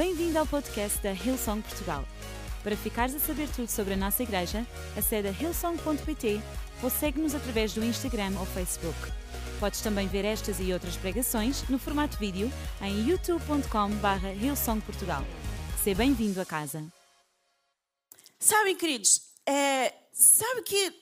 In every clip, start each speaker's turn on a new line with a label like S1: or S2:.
S1: Bem-vindo ao podcast da Hillsong Portugal. Para ficares a saber tudo sobre a nossa igreja, acede a hillsong.pt ou segue-nos através do Instagram ou Facebook. Podes também ver estas e outras pregações no formato vídeo em youtube.com.br hillsongportugal. Seja bem-vindo a casa.
S2: Sabem, queridos, é, sabe que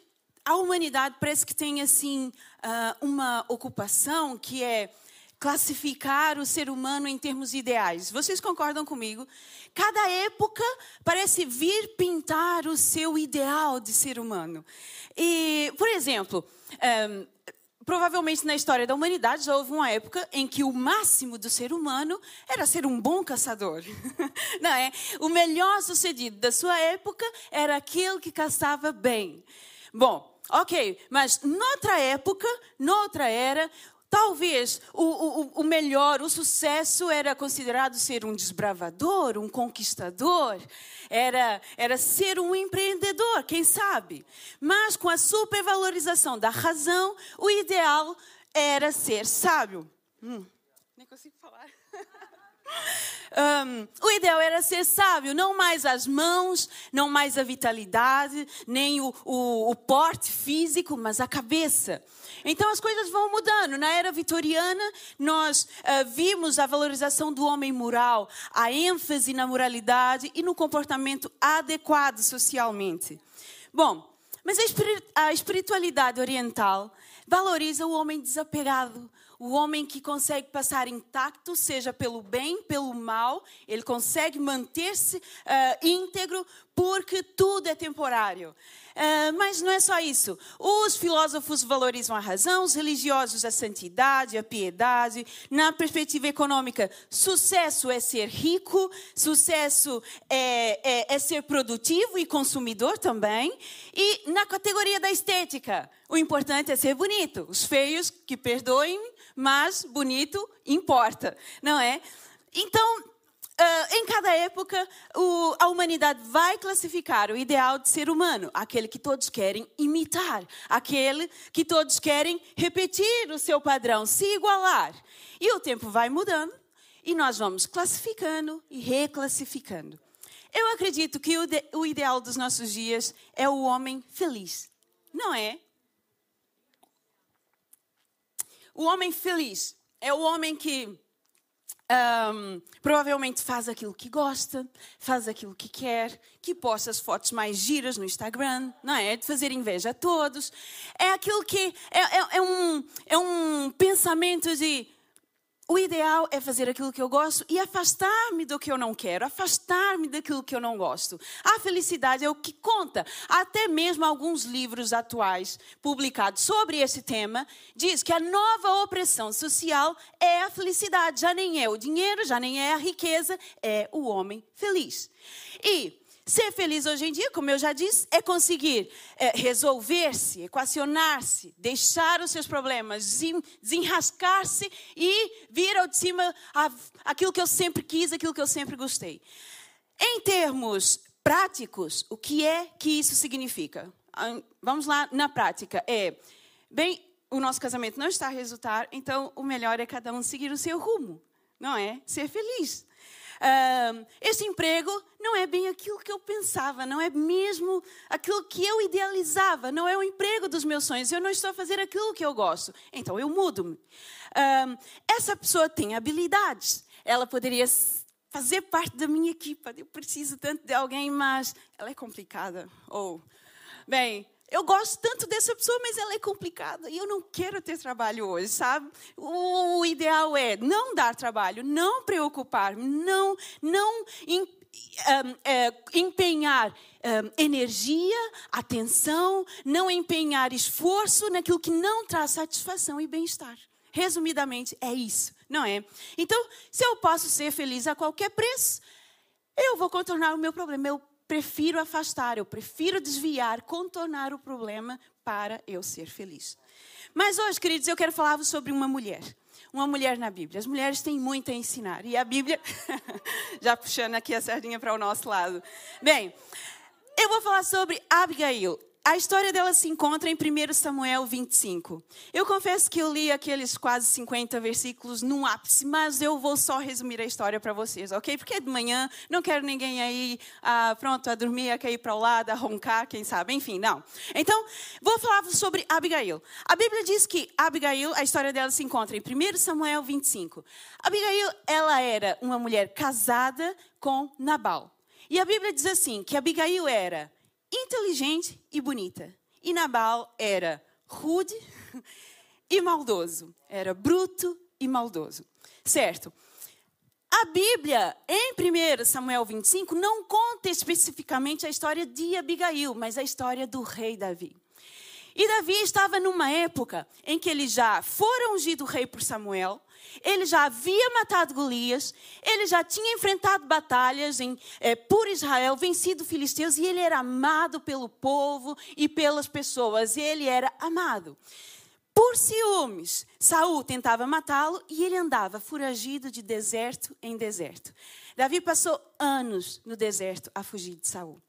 S2: a humanidade parece que tem assim ah, uma ocupação que é classificar o ser humano em termos ideais. Vocês concordam comigo? Cada época parece vir pintar o seu ideal de ser humano. E, por exemplo, um, provavelmente na história da humanidade já houve uma época em que o máximo do ser humano era ser um bom caçador. Não é? O melhor sucedido da sua época era aquele que caçava bem. Bom, ok, mas noutra época, noutra era, Talvez o, o, o, melhor, o sucesso era considerado ser um desbravador, um conquistador, era, era ser um empreendedor, quem sabe. Mas com a supervalorização da razão, o ideal era ser sábio. Hum, nem consigo falar. Um, o ideal era ser sábio, não mais as mãos, não mais a vitalidade, nem o, o, o porte físico, mas a cabeça. Então as coisas vão mudando. Na era vitoriana, nós uh, vimos a valorização do homem moral, a ênfase na moralidade e no comportamento adequado socialmente. Bom, mas a espiritualidade oriental valoriza o homem desapegado, o homem que consegue passar intacto, seja pelo bem, pelo mal, ele consegue manter-se uh, íntegro, porque tudo é temporário. Uh, mas não é só isso. Os filósofos valorizam a razão, os religiosos a santidade, a piedade. Na perspectiva econômica, sucesso é ser rico, sucesso é, é, é ser produtivo e consumidor também. E na categoria da estética, o importante é ser bonito. Os feios, que perdoem, mas bonito importa, não é? Então, Uh, em cada época, o, a humanidade vai classificar o ideal de ser humano, aquele que todos querem imitar, aquele que todos querem repetir o seu padrão, se igualar. E o tempo vai mudando e nós vamos classificando e reclassificando. Eu acredito que o, de, o ideal dos nossos dias é o homem feliz, não é? O homem feliz é o homem que um, provavelmente faz aquilo que gosta, faz aquilo que quer, que posta as fotos mais giras no Instagram, não é? De fazer inveja a todos. É aquilo que é, é, é um, é um pensamento de o ideal é fazer aquilo que eu gosto e afastar-me do que eu não quero, afastar-me daquilo que eu não gosto. A felicidade é o que conta. Até mesmo alguns livros atuais publicados sobre esse tema diz que a nova opressão social é a felicidade, já nem é o dinheiro, já nem é a riqueza, é o homem feliz. E Ser feliz hoje em dia, como eu já disse, é conseguir é, resolver-se, equacionar-se, deixar os seus problemas, desenrascar-se e vir ao de cima a, aquilo que eu sempre quis, aquilo que eu sempre gostei. Em termos práticos, o que é que isso significa? Ah, vamos lá na prática. É, bem, o nosso casamento não está a resultar, então o melhor é cada um seguir o seu rumo, não é? Ser feliz este emprego não é bem aquilo que eu pensava, não é mesmo aquilo que eu idealizava, não é o emprego dos meus sonhos, eu não estou a fazer aquilo que eu gosto, então eu mudo-me. Essa pessoa tem habilidades, ela poderia fazer parte da minha equipa, eu preciso tanto de alguém, mas ela é complicada. Ou, bem, eu gosto tanto dessa pessoa, mas ela é complicada e eu não quero ter trabalho hoje, sabe? O, ideal é não dar trabalho, não preocupar-me, não, não em, um, é, empenhar um, energia, atenção, não empenhar esforço naquilo que não traz satisfação e bem-estar. Resumidamente, é isso, não é? Então, se eu posso ser feliz a qualquer preço, eu vou contornar o meu problema. Eu prefiro afastar, eu prefiro desviar, contornar o problema para eu ser feliz. Mas hoje, queridos, eu quero falar-vos sobre uma mulher. Uma mulher na Bíblia. As mulheres têm muito a ensinar. E a Bíblia, já puxando aqui a sardinha para o nosso lado. Bem, eu vou falar sobre Abigail. A história dela se encontra em 1 Samuel 25. Eu confesso que eu li aqueles quase 50 versículos num ápice, mas eu vou só resumir a história para vocês, ok? Porque é de manhã, não quero ninguém aí ah, pronto a dormir, a cair para o lado, a roncar, quem sabe, enfim, não. Então, vou falar sobre Abigail. A Bíblia diz que Abigail, a história dela se encontra em 1 Samuel 25. Abigail, ela era uma mulher casada com Nabal. E a Bíblia diz assim, que Abigail era inteligente e bonita. E Nabal era rude e maldoso. Era bruto e maldoso. Certo? A Bíblia, em 1 Samuel 25, não conta especificamente a história de Abigail, mas a história do rei Davi. E Davi estava numa época em que ele já fora ungido rei por Samuel, ele já havia matado Golias, ele já tinha enfrentado batalhas em, é, por Israel, vencido filisteus, e ele era amado pelo povo e pelas pessoas. Ele era amado. Por ciúmes, Saul tentava matá-lo e ele andava foragido de deserto em deserto. Davi passou anos no deserto a fugir de Saul.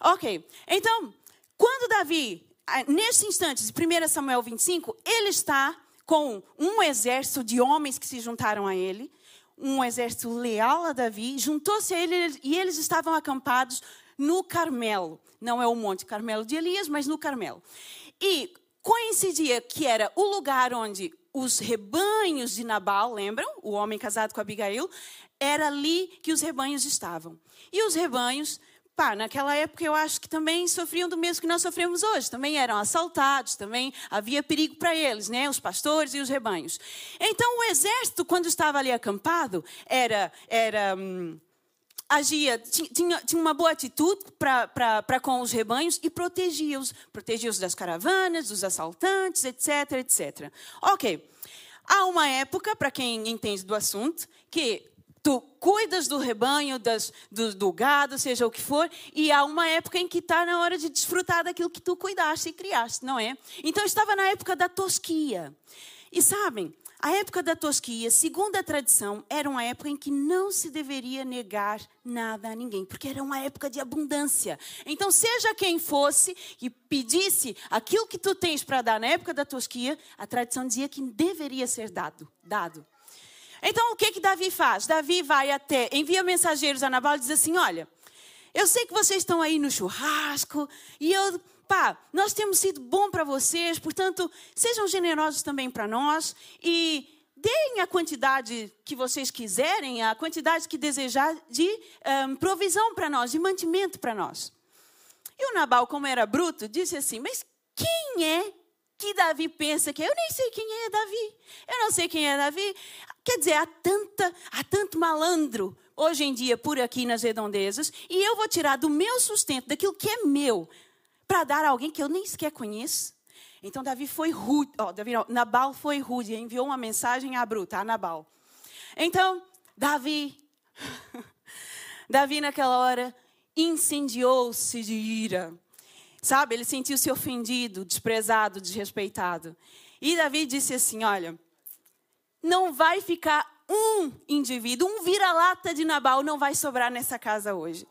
S2: Ok, então, quando Davi, nesse instante, 1 Samuel 25, ele está com um exército de homens que se juntaram a ele, um exército leal a Davi, juntou-se a ele e eles estavam acampados no Carmelo. Não é o Monte Carmelo de Elias, mas no Carmelo. E coincidia que era o lugar onde os rebanhos de Nabal, lembram? O homem casado com Abigail, era ali que os rebanhos estavam. E os rebanhos pá, naquela época eu acho que também sofriam do mesmo que nós sofremos hoje. Também eram assaltados, também havia perigo para eles, né? Os pastores e os rebanhos. Então o exército, quando estava ali acampado, era. era hum, agia, tinha, tinha uma boa atitude para com os rebanhos e protegia-os. Protegia-os das caravanas, dos assaltantes, etc, etc. Ok. Há uma época, para quem entende do assunto, que tu cuidas do rebanho, das, do, do, gado, seja o que for, e há uma época em que está na hora de desfrutar daquilo que tu cuidaste e criaste, não é? Então estava na época da tosquia. E sabem, a época da tosquia, segundo a tradição, era uma época em que não se deveria negar nada a ninguém, porque era uma época de abundância. Então, seja quem fosse e pedisse aquilo que tu tens para dar na época da tosquia, a tradição dizia que deveria ser dado, dado. Então o que que Davi faz? Davi vai até, envia mensageiros a Nabal e diz assim: Olha, eu sei que vocês estão aí no churrasco e eu, pá, nós temos sido bom para vocês, portanto, sejam generosos também para nós e deem a quantidade que vocês quiserem, a quantidade que desejar de um, provisão para nós, de mantimento para nós. E o Nabal, como era bruto, disse assim: Mas quem é que Davi pensa que é? eu nem sei quem é Davi. Eu não sei quem é Davi. Quer dizer, há, tanta, há tanto malandro hoje em dia por aqui nas redondezas, e eu vou tirar do meu sustento, daquilo que é meu, para dar a alguém que eu nem sequer conheço. Então Davi foi rude, Davi não, Nabal foi rude, enviou uma mensagem a bruta, a Nabal. Então, Davi, Davi naquela hora incendiou-se de ira. Sabe, ele sentiu-se ofendido, desprezado, desrespeitado. E Davi disse assim: Olha, não vai ficar um indivíduo, um vira-lata de Nabal não vai sobrar nessa casa hoje.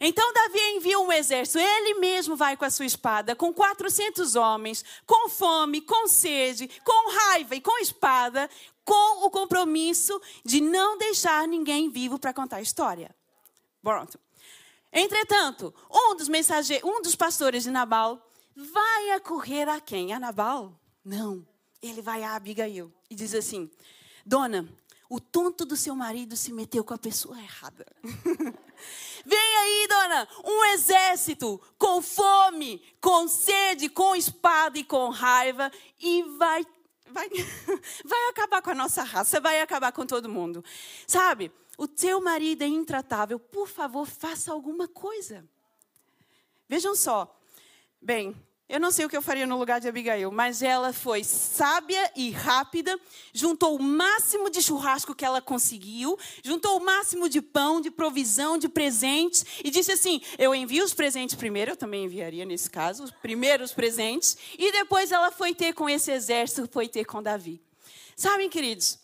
S2: Então Davi envia um exército, ele mesmo vai com a sua espada, com 400 homens, com fome, com sede, com raiva e com espada, com o compromisso de não deixar ninguém vivo para contar a história. Pronto. Entretanto, um dos mensageiros, um dos pastores de Nabal vai acorrer a quem? A Nabal? Não. Ele vai a Abigail e diz assim: Dona, o tonto do seu marido se meteu com a pessoa errada. Vem aí, dona, um exército com fome, com sede, com espada e com raiva e vai vai vai acabar com a nossa raça, vai acabar com todo mundo. Sabe? O teu marido é intratável, por favor, faça alguma coisa. Vejam só. Bem, eu não sei o que eu faria no lugar de Abigail, mas ela foi sábia e rápida, juntou o máximo de churrasco que ela conseguiu, juntou o máximo de pão, de provisão, de presentes, e disse assim: Eu envio os presentes primeiro, eu também enviaria nesse caso, os primeiros presentes, e depois ela foi ter com esse exército, foi ter com Davi. Sabem, queridos,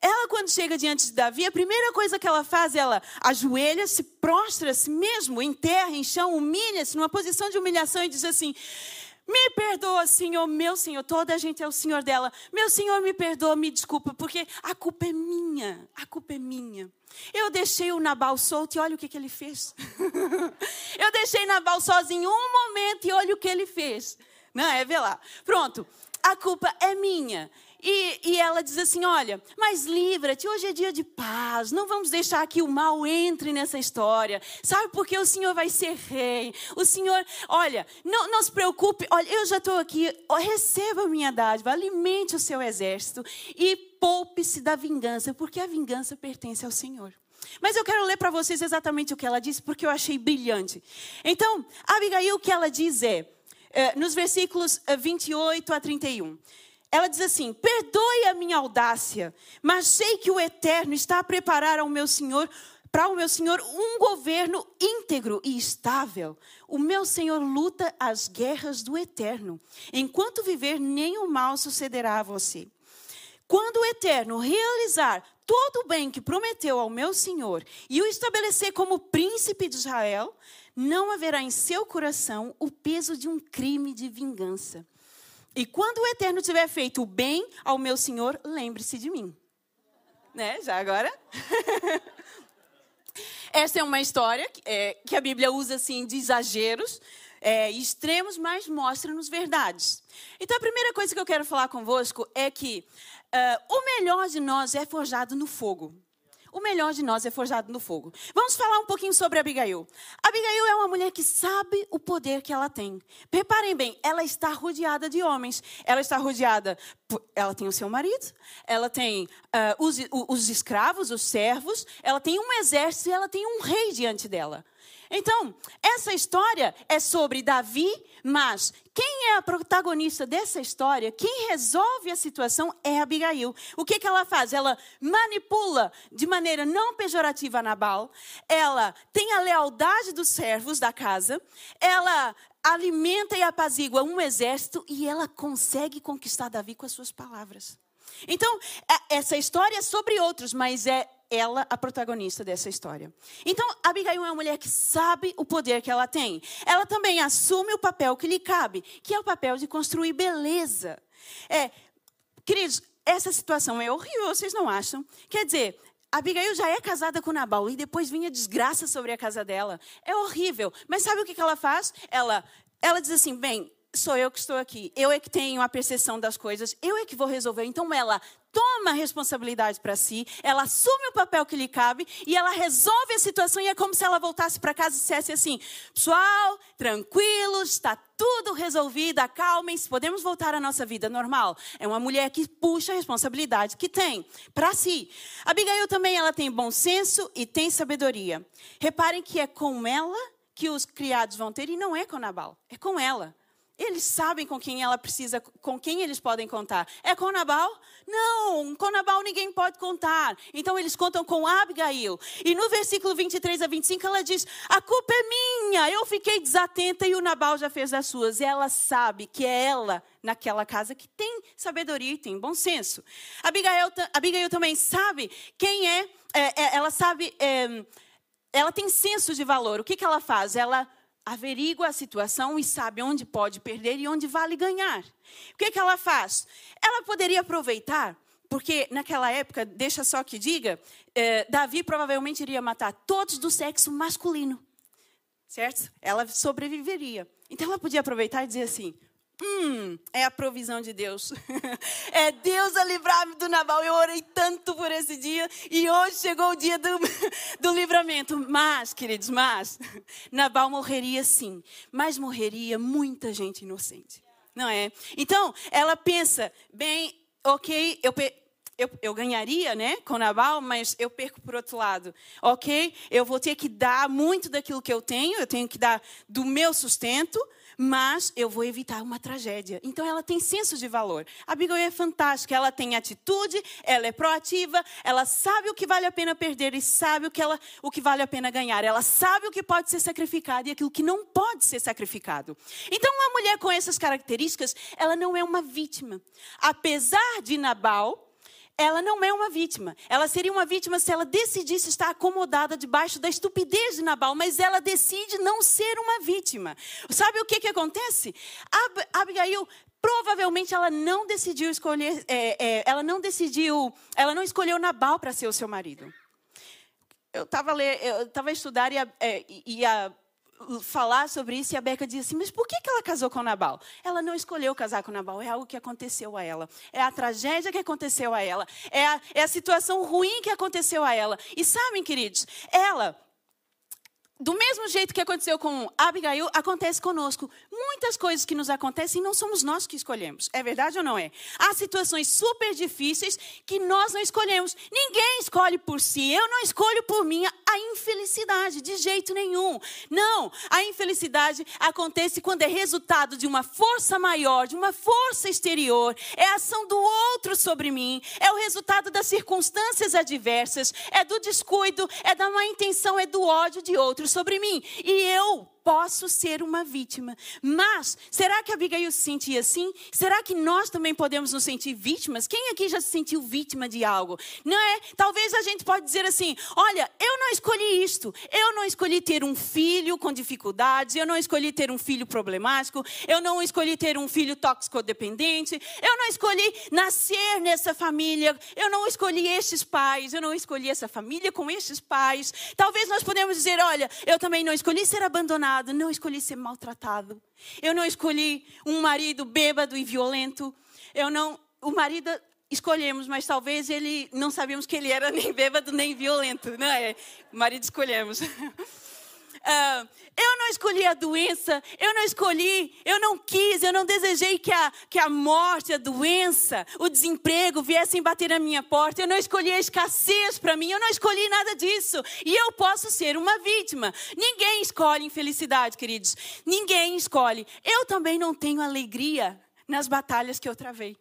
S2: Ela, quando chega diante de Davi, a primeira coisa que ela faz, ela ajoelha, se prostra-se mesmo em terra, em chão, humilha-se, numa posição de humilhação e diz assim: me perdoa, Senhor, meu Senhor. Toda a gente é o Senhor dela. Meu Senhor, me perdoa, me desculpa, porque a culpa é minha. A culpa é minha. Eu deixei o Nabal solto e olha o que, que ele fez. Eu deixei Nabal sozinho um momento e olha o que ele fez. Não é? Vê lá. Pronto. A culpa é minha. E, e ela diz assim: Olha, mas livra-te, hoje é dia de paz, não vamos deixar que o mal entre nessa história, sabe? Porque o Senhor vai ser rei. O Senhor, olha, não, não se preocupe, olha, eu já estou aqui, receba a minha dádiva, alimente o seu exército e poupe-se da vingança, porque a vingança pertence ao Senhor. Mas eu quero ler para vocês exatamente o que ela disse, porque eu achei brilhante. Então, Abigail, o que ela diz é, é nos versículos 28 a 31. Ela diz assim: Perdoe a minha audácia, mas sei que o Eterno está a preparar ao meu Senhor para o meu Senhor um governo íntegro e estável. O meu Senhor luta as guerras do eterno. Enquanto viver, nenhum mal sucederá a você. Quando o eterno realizar todo o bem que prometeu ao meu Senhor e o estabelecer como príncipe de Israel, não haverá em seu coração o peso de um crime de vingança. E quando o Eterno tiver feito o bem ao meu Senhor, lembre-se de mim. Né? Já agora? Essa é uma história é, que a Bíblia usa assim de exageros é, extremos, mas mostra-nos verdades. Então a primeira coisa que eu quero falar convosco é que uh, o melhor de nós é forjado no fogo o melhor de nós é forjado no fogo. Vamos falar um pouquinho sobre Abigail. Abigail é uma mulher que sabe o poder que ela tem. Reparem bem, ela está rodeada de homens. Ela está rodeada, ela tem o seu marido, ela tem uh, os, os escravos, os servos, ela tem um exército e ela tem um rei diante dela. Então, essa história é sobre Davi, mas quem é a protagonista dessa história, quem resolve a situação é Abigail. O que, que ela faz? Ela manipula de maneira não pejorativa Nabal, ela tem a lealdade dos servos da casa, ela alimenta e apazigua um exército e ela consegue conquistar Davi com as suas palavras. Então, é, essa história é sobre outros, mas é ela a protagonista dessa história. Então, Abigail é uma mulher que sabe o poder que ela tem. Ela também assume o papel que lhe cabe, que é o papel de construir beleza. É, queridos, essa situação é horrível, vocês não acham? Quer dizer, Abigail já é casada com Nabal e depois vinha desgraça sobre a casa dela. É horrível. Mas sabe o que ela faz? Ela, ela diz assim: bem, sou eu que estou aqui. Eu é que tenho a percepção das coisas. Eu é que vou resolver. Então ela toma a responsabilidade para si, ela assume o papel que lhe cabe e ela resolve a situação e é como se ela voltasse para casa e dissesse assim: pessoal, tranquilos, está tudo resolvido, acalmem-se, podemos voltar à nossa vida normal. É uma mulher que puxa a responsabilidade que tem para si. Abigail também ela tem bom senso e tem sabedoria. Reparem que é com ela que os criados vão ter e não é com Nabal, é com ela. Eles sabem com quem ela precisa, com quem eles podem contar. É com Nabal? Não, com Nabal ninguém pode contar. Então eles contam com Abigail. E no versículo 23 a 25 ela diz: A culpa é minha, eu fiquei desatenta e o Nabal já fez as suas. E ela sabe que é ela naquela casa que tem sabedoria e tem bom senso. Abigail, Abigail também sabe quem é, é, é ela sabe, é, ela tem senso de valor. O que, que ela faz? Ela averigua a situação e sabe onde pode perder e onde vale ganhar. O que, que ela faz? Ela poderia aproveitar, porque naquela época, deixa só que diga, eh, Davi provavelmente iria matar todos do sexo masculino. Certo? Ela sobreviveria. Então ela podia aproveitar e dizer assim: Hum, é a provisão de Deus. é Deus a livrar-me do Nabal. Eu orei tanto por esse dia e hoje chegou o dia do, do livramento. Mas, queridos, mas, Nabal morreria sim, mas morreria muita gente inocente. Não é? Então, ela pensa, bem, ok, eu, eu, eu, ganharia né, com Nabal, mas eu perco por outro lado. Ok? Eu vou ter que dar muito daquilo que eu tenho, eu tenho que dar do meu sustento, mas eu vou evitar uma tragédia. Então ela tem senso de valor. A Abigail é fantástica, ela tem atitude, ela é proativa, ela sabe o que vale a pena perder e sabe o que, ela, o que vale a pena ganhar. Ela sabe o que pode ser sacrificado e aquilo que não pode ser sacrificado. Então uma mulher com essas características, ela não é uma vítima. Apesar de Nabal ela não é uma vítima. Ela seria uma vítima se ela decidisse estar acomodada debaixo da estupidez de Nabal, mas ela decide não ser uma vítima. Sabe o que, que acontece? Ab Abigail provavelmente ela não decidiu escolher, é, é, ela não decidiu, ela não escolheu Nabal para ser o seu marido. Eu estava eu estava a estudar e a, é, e a falar sobre isso e a Beca disse assim: Mas por que, que ela casou com Nabal? Ela não escolheu casar com Nabal, é algo que aconteceu a ela. É a tragédia que aconteceu a ela. É a, é a situação ruim que aconteceu a ela. E sabem, queridos, ela do mesmo jeito que aconteceu com Abigail, acontece conosco. Muitas coisas que nos acontecem não somos nós que escolhemos. É verdade ou não é? Há situações super difíceis que nós não escolhemos. Ninguém escolhe por si. Eu não escolho por mim a infelicidade, de jeito nenhum. Não, a infelicidade acontece quando é resultado de uma força maior, de uma força exterior. É a ação do outro sobre mim. É o resultado das circunstâncias adversas. É do descuido, é da má intenção, é do ódio de outros sobre mim. E eu posso ser uma vítima. Mas, será que Abigail se sentia assim? Será que nós também podemos nos sentir vítimas? Quem aqui já se sentiu vítima de algo? Não é? Talvez a gente pode dizer assim: olha, eu não escolhi isto. Eu não escolhi ter um filho com dificuldades. Eu não escolhi ter um filho problemático. Eu não escolhi ter um filho tóxico dependente. Eu não escolhi nascer nessa família. Eu não escolhi estes pais. Eu não escolhi essa família com estes pais. Talvez nós podemos dizer: olha, eu também não escolhi ser abandonado não escolhi ser maltratado. Eu não escolhi um marido bêbado e violento. Eu não, o marido escolhemos, mas talvez ele não sabíamos que ele era nem bêbado nem violento, não é? O marido escolhemos. Uh, eu não escolhi a doença, eu não escolhi, eu não quis, eu não desejei que a, que a morte, a doença, o desemprego viessem bater na minha porta. Eu não escolhi a escassez para mim, eu não escolhi nada disso. E eu posso ser uma vítima. Ninguém escolhe infelicidade, queridos. Ninguém escolhe. Eu também não tenho alegria nas batalhas que eu travei.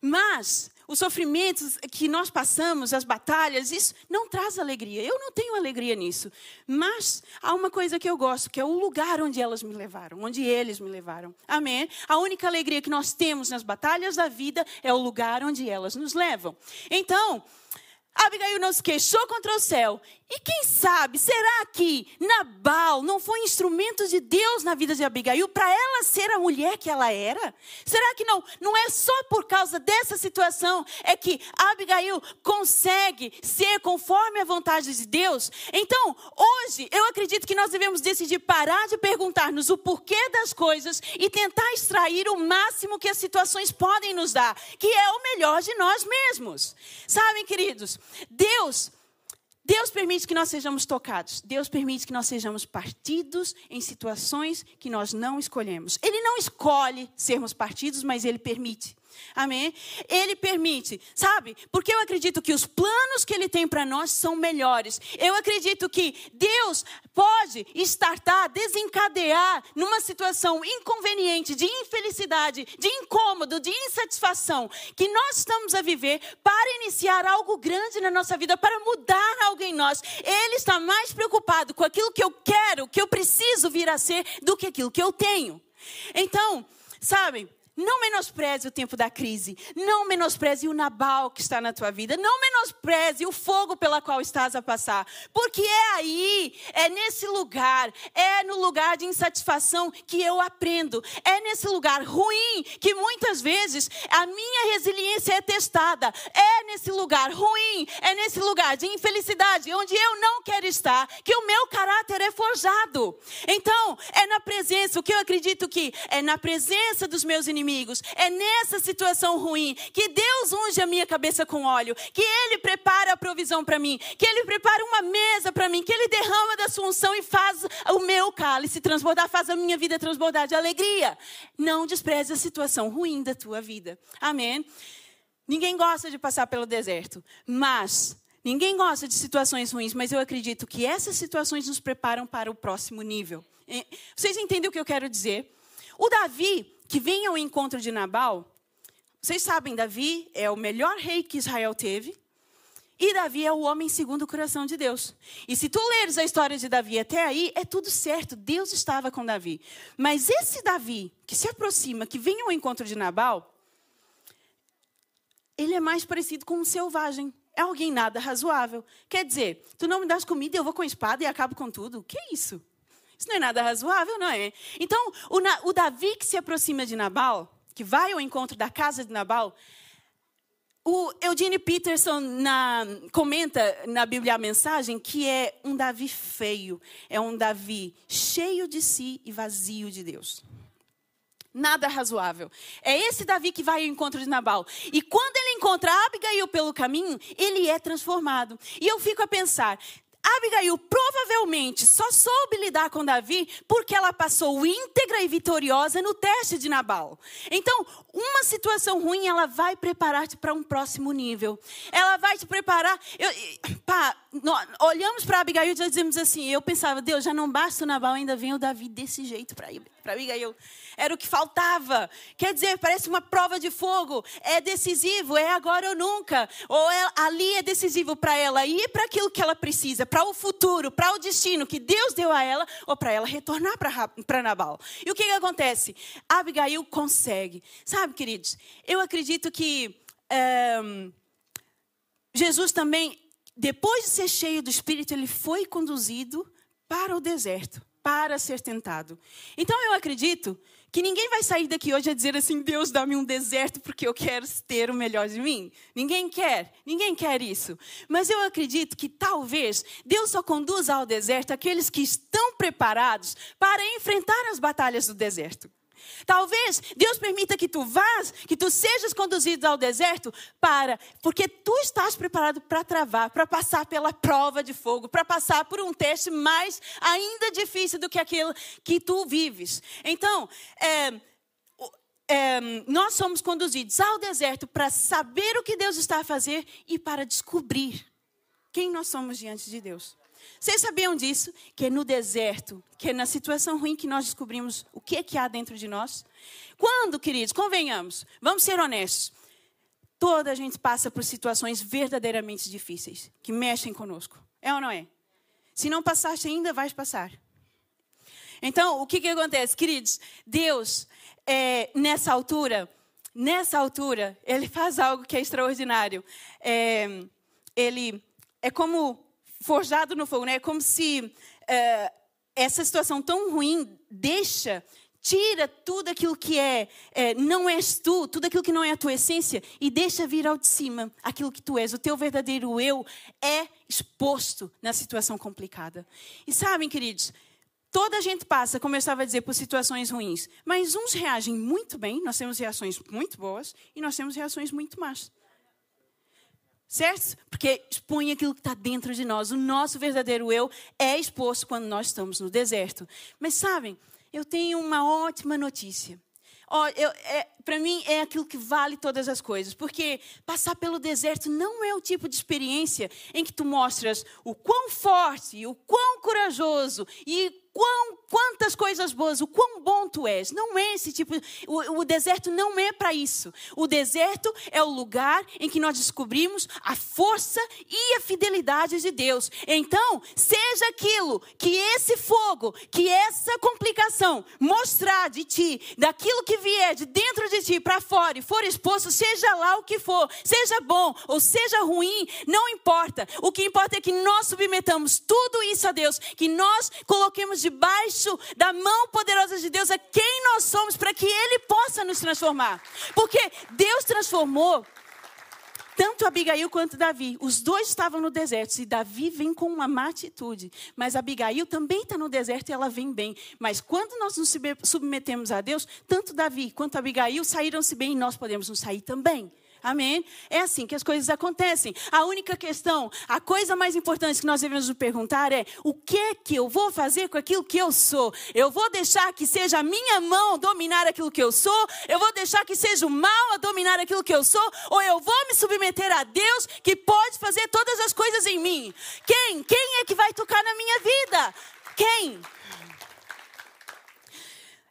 S2: Mas os sofrimentos que nós passamos, as batalhas, isso não traz alegria. Eu não tenho alegria nisso. Mas há uma coisa que eu gosto, que é o lugar onde elas me levaram, onde eles me levaram. Amém? A única alegria que nós temos nas batalhas da vida é o lugar onde elas nos levam. Então, Abigail não se queixou contra o céu. E quem sabe, será que Nabal não foi instrumento de Deus na vida de Abigail para ela ser a mulher que ela era? Será que não, não é só por causa dessa situação é que Abigail consegue ser conforme a vontade de Deus? Então, hoje, eu acredito que nós devemos decidir parar de perguntar-nos o porquê das coisas e tentar extrair o máximo que as situações podem nos dar, que é o melhor de nós mesmos. Sabem, queridos, Deus Deus permite que nós sejamos tocados. Deus permite que nós sejamos partidos em situações que nós não escolhemos. Ele não escolhe sermos partidos, mas ele permite. Amém? Ele permite, sabe? Porque eu acredito que os planos que ele tem para nós são melhores. Eu acredito que Deus pode estartar, desencadear numa situação inconveniente, de infelicidade, de incômodo, de insatisfação que nós estamos a viver para iniciar algo grande na nossa vida, para mudar algo em nós. Ele está mais preocupado com aquilo que eu quero, que eu preciso vir a ser, do que aquilo que eu tenho. Então, sabe? Não menospreze o tempo da crise. Não menospreze o Nabal que está na tua vida. Não menospreze o fogo pela qual estás a passar. Porque é aí, é nesse lugar, é no lugar de insatisfação que eu aprendo. É nesse lugar ruim que muitas vezes a minha resiliência é testada. É nesse lugar ruim, é nesse lugar de infelicidade, onde eu não quero estar, que o meu caráter é forjado. Então, é na presença, o que eu acredito que é na presença dos meus inimigos inimigos. É nessa situação ruim que Deus unge a minha cabeça com óleo, que Ele prepara a provisão para mim, que Ele prepara uma mesa para mim, que Ele derrama da sua unção e faz o meu cálice transbordar, faz a minha vida transbordar de alegria. Não despreze a situação ruim da tua vida. Amém? Ninguém gosta de passar pelo deserto, mas Ninguém gosta de situações ruins, mas eu acredito que essas situações nos preparam para o próximo nível. Vocês entendem o que eu quero dizer? O Davi, que vem ao encontro de Nabal, vocês sabem, Davi é o melhor rei que Israel teve. E Davi é o homem segundo o coração de Deus. E se tu leres a história de Davi até aí, é tudo certo, Deus estava com Davi. Mas esse Davi que se aproxima, que vem ao encontro de Nabal, ele é mais parecido com um selvagem. É alguém nada razoável. Quer dizer, tu não me das comida eu vou com a espada e acabo com tudo. Que é isso? Isso não é nada razoável, não é? Então, o, o Davi que se aproxima de Nabal, que vai ao encontro da casa de Nabal, o Eugene Peterson na, comenta na Bíblia a mensagem que é um Davi feio, é um Davi cheio de si e vazio de Deus. Nada razoável. É esse Davi que vai ao encontro de Nabal. E quando ele encontra Abigail pelo caminho, ele é transformado. E eu fico a pensar: Abigail provavelmente só soube lidar com Davi porque ela passou íntegra e vitoriosa no teste de Nabal. Então, uma situação ruim, ela vai preparar-te para um próximo nível. Ela vai te preparar. Eu, pá, olhamos para Abigail e já dizemos assim: eu pensava, Deus, já não basta o Nabal, ainda vem o Davi desse jeito para Abigail. Era o que faltava. Quer dizer, parece uma prova de fogo. É decisivo, é agora ou nunca. Ou é, ali é decisivo para ela ir para aquilo que ela precisa, para o futuro, para o destino que Deus deu a ela, ou para ela retornar para Nabal. E o que, que acontece? Abigail consegue. Sabe, queridos, eu acredito que é, Jesus também, depois de ser cheio do Espírito, ele foi conduzido para o deserto, para ser tentado. Então eu acredito que ninguém vai sair daqui hoje a dizer assim: Deus, dá-me um deserto porque eu quero ter o melhor de mim. Ninguém quer, ninguém quer isso. Mas eu acredito que talvez Deus só conduza ao deserto aqueles que estão preparados para enfrentar as batalhas do deserto. Talvez Deus permita que tu vás, que tu sejas conduzido ao deserto para, porque tu estás preparado para travar, para passar pela prova de fogo, para passar por um teste mais ainda difícil do que aquele que tu vives. Então, é, é, nós somos conduzidos ao deserto para saber o que Deus está a fazer e para descobrir quem nós somos diante de Deus. Vocês sabiam disso? Que é no deserto, que é na situação ruim que nós descobrimos o que é que há dentro de nós? Quando, queridos, convenhamos, vamos ser honestos. Toda a gente passa por situações verdadeiramente difíceis, que mexem conosco. É ou não é? Se não passaste ainda, vais passar. Então, o que, que acontece? Queridos, Deus, é, nessa altura, nessa altura, Ele faz algo que é extraordinário. É, ele é como forjado no fogo, né? É como se uh, essa situação tão ruim deixa, tira tudo aquilo que é, é, não és tu, tudo aquilo que não é a tua essência, e deixa vir ao de cima aquilo que tu és. O teu verdadeiro eu é exposto na situação complicada. E sabem, queridos, Toda a gente passa, como eu estava a dizer, por situações ruins. Mas uns reagem muito bem, nós temos reações muito boas, e nós temos reações muito más. Certo? Porque expõe aquilo que está dentro de nós. O nosso verdadeiro eu é exposto quando nós estamos no deserto. Mas sabem, eu tenho uma ótima notícia. Oh, é, Para mim é aquilo que vale todas as coisas. Porque passar pelo deserto não é o tipo de experiência em que tu mostras o quão forte, o quão corajoso e quão, quantas coisas boas, o quão bom tu és. Não é esse tipo. O, o deserto não é para isso. O deserto é o lugar em que nós descobrimos a força e a fidelidade de Deus. Então, seja aquilo que esse fogo, que essa complicação mostrar de ti, daquilo que vier de dentro de ti para fora e for exposto, seja lá o que for, seja bom ou seja ruim, não importa. O que importa é que nós submetamos tudo isso a Deus, que nós coloquemos de debaixo da mão poderosa de Deus a quem nós somos para que Ele possa nos transformar. Porque Deus transformou tanto Abigail quanto Davi. Os dois estavam no deserto e Davi vem com uma má atitude. Mas Abigail também está no deserto e ela vem bem. Mas quando nós nos submetemos a Deus, tanto Davi quanto Abigail saíram-se bem e nós podemos nos sair também. Amém? É assim que as coisas acontecem. A única questão, a coisa mais importante que nós devemos nos perguntar é: o que é que eu vou fazer com aquilo que eu sou? Eu vou deixar que seja a minha mão dominar aquilo que eu sou? Eu vou deixar que seja o mal a dominar aquilo que eu sou? Ou eu vou me submeter a Deus que pode fazer todas as coisas em mim? Quem? Quem é que vai tocar na minha vida? Quem?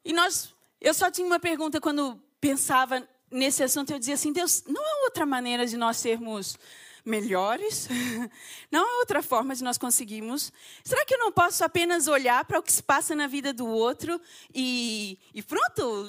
S2: E nós, eu só tinha uma pergunta quando pensava nesse assunto, eu dizia assim: Deus, não há outra maneira de nós sermos melhores? Não há outra forma de nós conseguirmos. Será que eu não posso apenas olhar para o que se passa na vida do outro e, e pronto,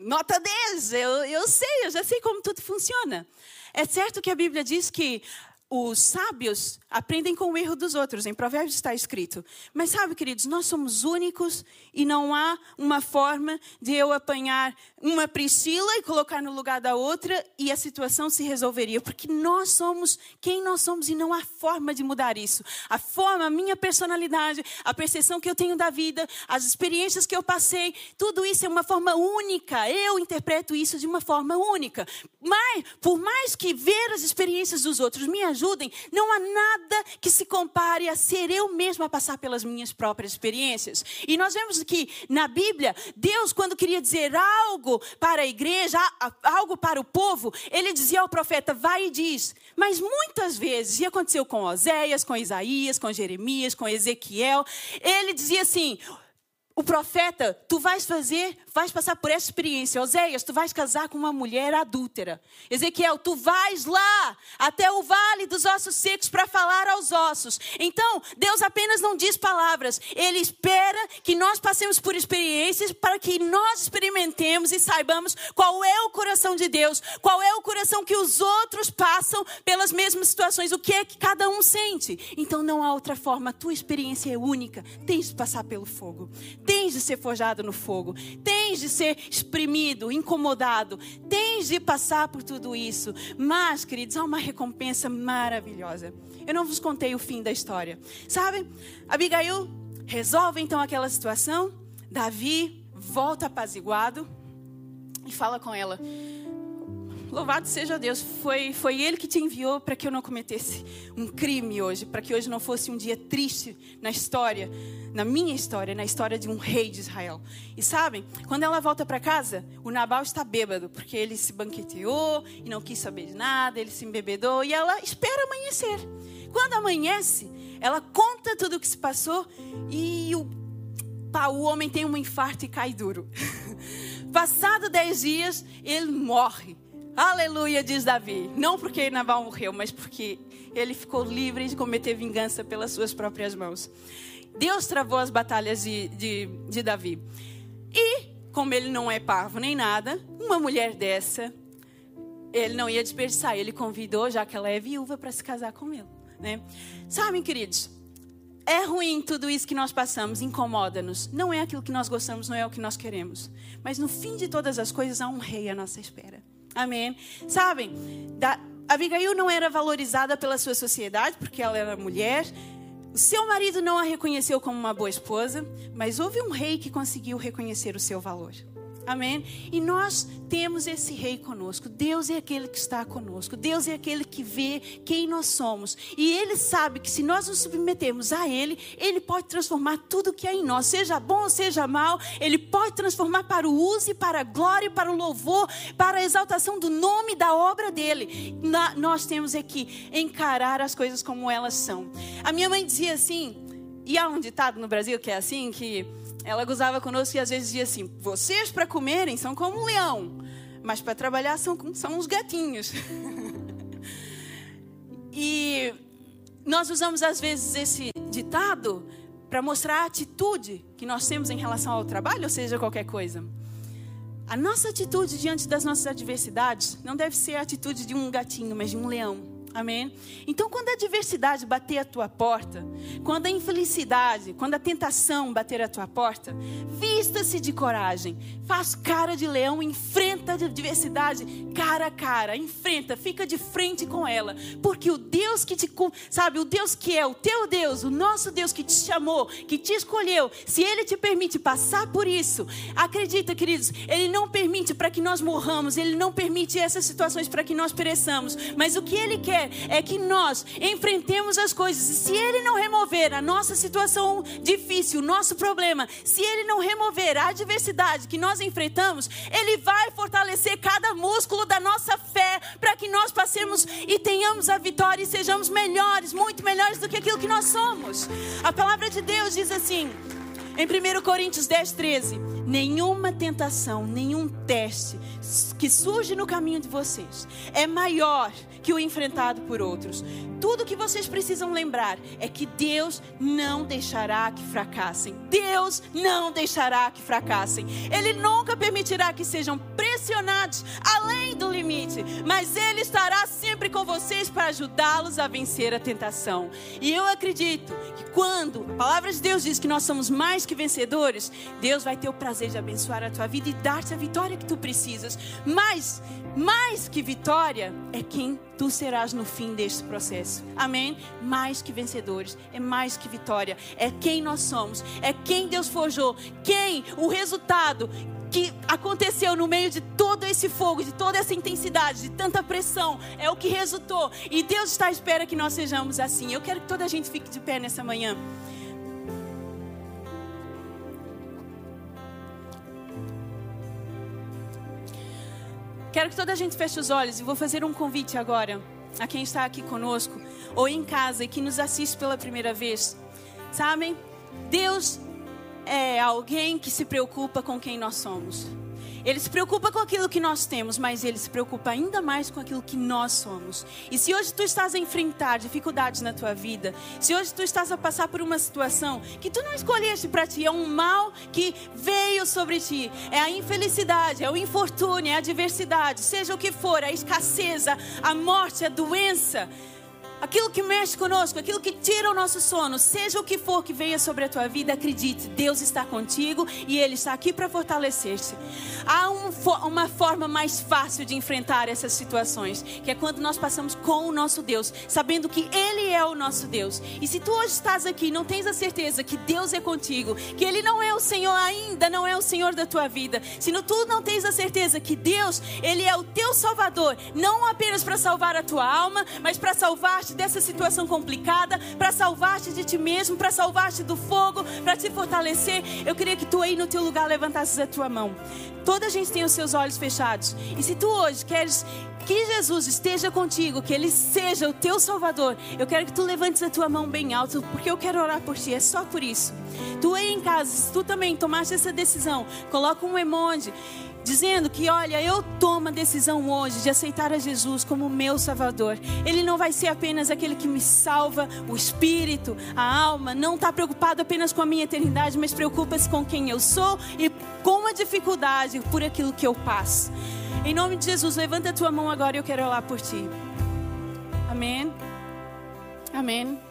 S2: nota 10, eu, eu sei, eu já sei como tudo funciona. É certo que a Bíblia diz que os sábios aprendem com o erro dos outros. Em Provérbios está escrito. Mas sabe, queridos, nós somos únicos e não há uma forma de eu apanhar uma Priscila e colocar no lugar da outra e a situação se resolveria. Porque nós somos quem nós somos e não há forma de mudar isso. A forma, a minha personalidade, a percepção que eu tenho da vida, as experiências que eu passei, tudo isso é uma forma única. Eu interpreto isso de uma forma única. Mas, por mais que ver as experiências dos outros me ajudem, não há nada que se compare a ser eu mesma a passar pelas minhas próprias experiências. E nós vemos que na Bíblia, Deus, quando queria dizer algo para a igreja, algo para o povo, ele dizia ao profeta: vai e diz. Mas muitas vezes, e aconteceu com Oséias, com Isaías, com Jeremias, com Ezequiel, ele dizia assim: o profeta, tu vais fazer, vais passar por essa experiência. Oséias, tu vais casar com uma mulher adúltera. Ezequiel, tu vais lá até o vale dos ossos secos para falar aos ossos. Então, Deus apenas não diz palavras, ele espera que nós passemos por experiências para que nós experimentemos e saibamos qual é o coração de Deus, qual é o coração que os outros passam pelas mesmas situações, o que é que cada um sente. Então, não há outra forma, a tua experiência é única, tens de passar pelo fogo tens de ser forjado no fogo, tens de ser exprimido, incomodado, tens de passar por tudo isso. Mas, queridos, há uma recompensa maravilhosa. Eu não vos contei o fim da história. Sabe? Abigail resolve então aquela situação. Davi volta apaziguado e fala com ela: Louvado seja Deus, foi, foi Ele que te enviou para que eu não cometesse um crime hoje, para que hoje não fosse um dia triste na história, na minha história, na história de um rei de Israel. E sabem, quando ela volta para casa, o Nabal está bêbado, porque ele se banqueteou e não quis saber de nada, ele se embebedou e ela espera amanhecer. Quando amanhece, ela conta tudo o que se passou e o, pá, o homem tem um infarto e cai duro. Passado dez dias, ele morre. Aleluia, diz Davi. Não porque Nabal morreu, mas porque ele ficou livre de cometer vingança pelas suas próprias mãos. Deus travou as batalhas de, de, de Davi. E, como ele não é parvo nem nada, uma mulher dessa, ele não ia desperdiçar. Ele convidou, já que ela é viúva, para se casar com ele. Né? Sabem, queridos, é ruim tudo isso que nós passamos, incomoda-nos. Não é aquilo que nós gostamos, não é o que nós queremos. Mas no fim de todas as coisas, há um rei à nossa espera. Amém. Sabem, da, Abigail não era valorizada pela sua sociedade, porque ela era mulher. O seu marido não a reconheceu como uma boa esposa, mas houve um rei que conseguiu reconhecer o seu valor. Amém? E nós temos esse rei conosco. Deus é aquele que está conosco. Deus é aquele que vê quem nós somos. E ele sabe que se nós nos submetermos a ele, ele pode transformar tudo que é em nós, seja bom ou seja mal, ele pode transformar para o uso e para a glória, para o louvor, para a exaltação do nome da obra dele. Na, nós temos aqui encarar as coisas como elas são. A minha mãe dizia assim, e há um ditado no Brasil que é assim que ela gozava conosco e às vezes dizia assim: vocês para comerem são como um leão, mas para trabalhar são, são uns gatinhos. e nós usamos às vezes esse ditado para mostrar a atitude que nós temos em relação ao trabalho, ou seja, qualquer coisa. A nossa atitude diante das nossas adversidades não deve ser a atitude de um gatinho, mas de um leão. Amém? Então, quando a adversidade bater a tua porta, quando a infelicidade, quando a tentação bater a tua porta, vista-se de coragem, faz cara de leão, enfrenta a adversidade cara a cara, enfrenta, fica de frente com ela, porque o Deus que te, sabe, o Deus que é o teu Deus, o nosso Deus que te chamou, que te escolheu, se Ele te permite passar por isso, acredita, queridos, Ele não permite para que nós morramos, Ele não permite essas situações para que nós pereçamos, mas o que Ele quer é que nós enfrentemos as coisas. E se Ele não remover a nossa situação difícil, o nosso problema, se Ele não remover a adversidade que nós enfrentamos, Ele vai fortalecer cada músculo da nossa fé para que nós passemos e tenhamos a vitória e sejamos melhores, muito melhores do que aquilo que nós somos. A palavra de Deus diz assim, em 1 Coríntios 10, 13: nenhuma tentação, nenhum teste que surge no caminho de vocês é maior que o enfrentado por outros. Tudo que vocês precisam lembrar é que Deus não deixará que fracassem. Deus não deixará que fracassem. Ele nunca permitirá que sejam pressionados além do limite, mas Ele estará sempre com vocês para ajudá-los a vencer a tentação. E eu acredito que quando a palavra de Deus diz que nós somos mais que vencedores, Deus vai ter o prazer de abençoar a tua vida e dar-te a vitória que tu precisas. Mas, mais que vitória, é quem tu serás no fim deste processo. Amém? Mais que vencedores, é mais que vitória, é quem nós somos, é quem Deus forjou, quem o resultado que aconteceu no meio de todo esse fogo, de toda essa intensidade, de tanta pressão, é o que resultou. E Deus está à espera que nós sejamos assim. Eu quero que toda a gente fique de pé nessa manhã. Quero que toda a gente feche os olhos e vou fazer um convite agora a quem está aqui conosco ou em casa e que nos assiste pela primeira vez. Sabem? Deus é alguém que se preocupa com quem nós somos. Ele se preocupa com aquilo que nós temos, mas ele se preocupa ainda mais com aquilo que nós somos. E se hoje tu estás a enfrentar dificuldades na tua vida, se hoje tu estás a passar por uma situação que tu não escolheste para ti, é um mal que veio sobre ti, é a infelicidade, é o infortúnio, é a adversidade, seja o que for, a escassez, a morte, a doença, aquilo que mexe conosco, aquilo que tira o nosso sono, seja o que for que venha sobre a tua vida, acredite, Deus está contigo e Ele está aqui para fortalecer-te. Há um, uma forma mais fácil de enfrentar essas situações, que é quando nós passamos com o nosso Deus, sabendo que Ele é o nosso Deus. E se tu hoje estás aqui, não tens a certeza que Deus é contigo, que Ele não é o Senhor ainda, não é o Senhor da tua vida, se tu não tens a certeza que Deus, Ele é o teu Salvador, não apenas para salvar a tua alma, mas para salvar-te dessa situação complicada, para salvar-te de ti mesmo, para salvar-te do fogo, para te fortalecer. Eu queria que tu aí no teu lugar levantasses a tua mão. Toda a gente tem os seus olhos fechados. E se tu hoje queres que Jesus esteja contigo, que Ele seja o teu Salvador, eu quero que tu levantes a tua mão bem alto, porque eu quero orar por ti, é só por isso. Tu aí em casa, se tu também tomaste essa decisão, coloca um emoji dizendo que, olha, eu tomo a decisão hoje de aceitar a Jesus como meu Salvador. Ele não vai ser apenas aquele que me salva o espírito, a alma, não está preocupado apenas com a minha eternidade, mas preocupa-se com quem eu sou e com a dificuldade por aquilo que eu passo. Em nome de Jesus, levanta a tua mão agora e eu quero orar por ti. Amém. Amém.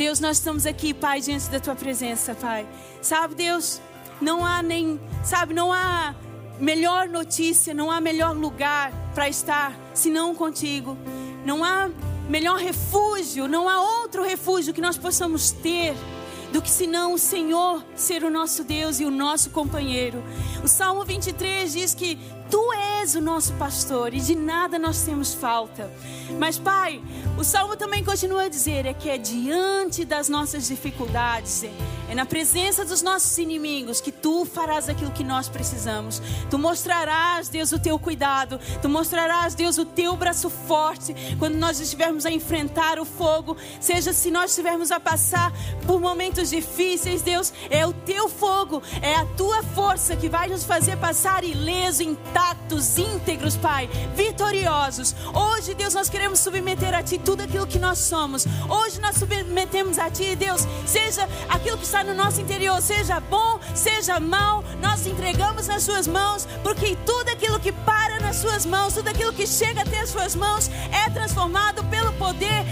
S2: Deus, nós estamos aqui, Pai, diante da tua presença, Pai. Sabe, Deus, não há nem, sabe, não há melhor notícia, não há melhor lugar para estar senão contigo. Não há melhor refúgio, não há outro refúgio que nós possamos ter do que senão o Senhor ser o nosso Deus e o nosso companheiro. O Salmo 23 diz que Tu és o nosso pastor e de nada nós temos falta. Mas, Pai, o salmo também continua a dizer: é que é diante das nossas dificuldades, é, é na presença dos nossos inimigos que tu farás aquilo que nós precisamos. Tu mostrarás, Deus, o teu cuidado. Tu mostrarás, Deus, o teu braço forte quando nós estivermos a enfrentar o fogo. Seja se nós estivermos a passar por momentos difíceis, Deus, é o teu fogo, é a tua força que vai nos fazer passar ileso, intacto intactos, íntegros, Pai, vitoriosos. Hoje, Deus, nós queremos submeter a Ti tudo aquilo que nós somos. Hoje nós submetemos a Ti, Deus, seja aquilo que está no nosso interior, seja bom, seja mal, nós entregamos nas Suas mãos, porque tudo aquilo que para nas Suas mãos, tudo aquilo que chega até as Suas mãos, é transformado pelo poder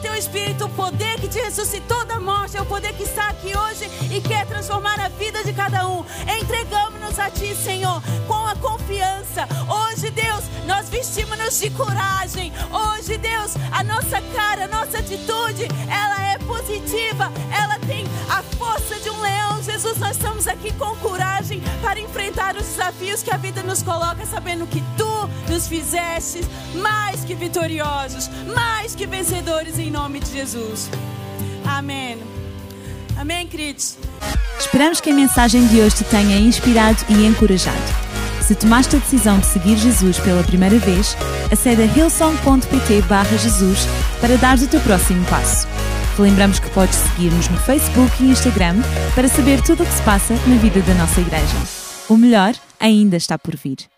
S2: Teu Espírito, o poder que te ressuscitou da morte, é o poder que está aqui hoje e quer transformar a vida de cada um. Entregamos-nos a Ti, Senhor, com a confiança. Hoje, Deus, nós vestimos-nos de coragem. Hoje, Deus, a nossa cara, a nossa atitude, ela é positiva. Ela tem a força de um leão. Jesus, nós estamos aqui com coragem para enfrentar os desafios que a vida nos coloca, sabendo que Tu nos fizeste mais que vitoriosos, mais que vencedores em nome de Jesus. Amém. Amém, queridos.
S1: Esperamos que a mensagem de hoje te tenha inspirado e encorajado. Se tomaste a decisão de seguir Jesus pela primeira vez, acede a hillsong.pt Jesus para dar o teu próximo passo. Relembramos que podes seguir-nos no Facebook e Instagram para saber tudo o que se passa na vida da nossa igreja. O melhor ainda está por vir.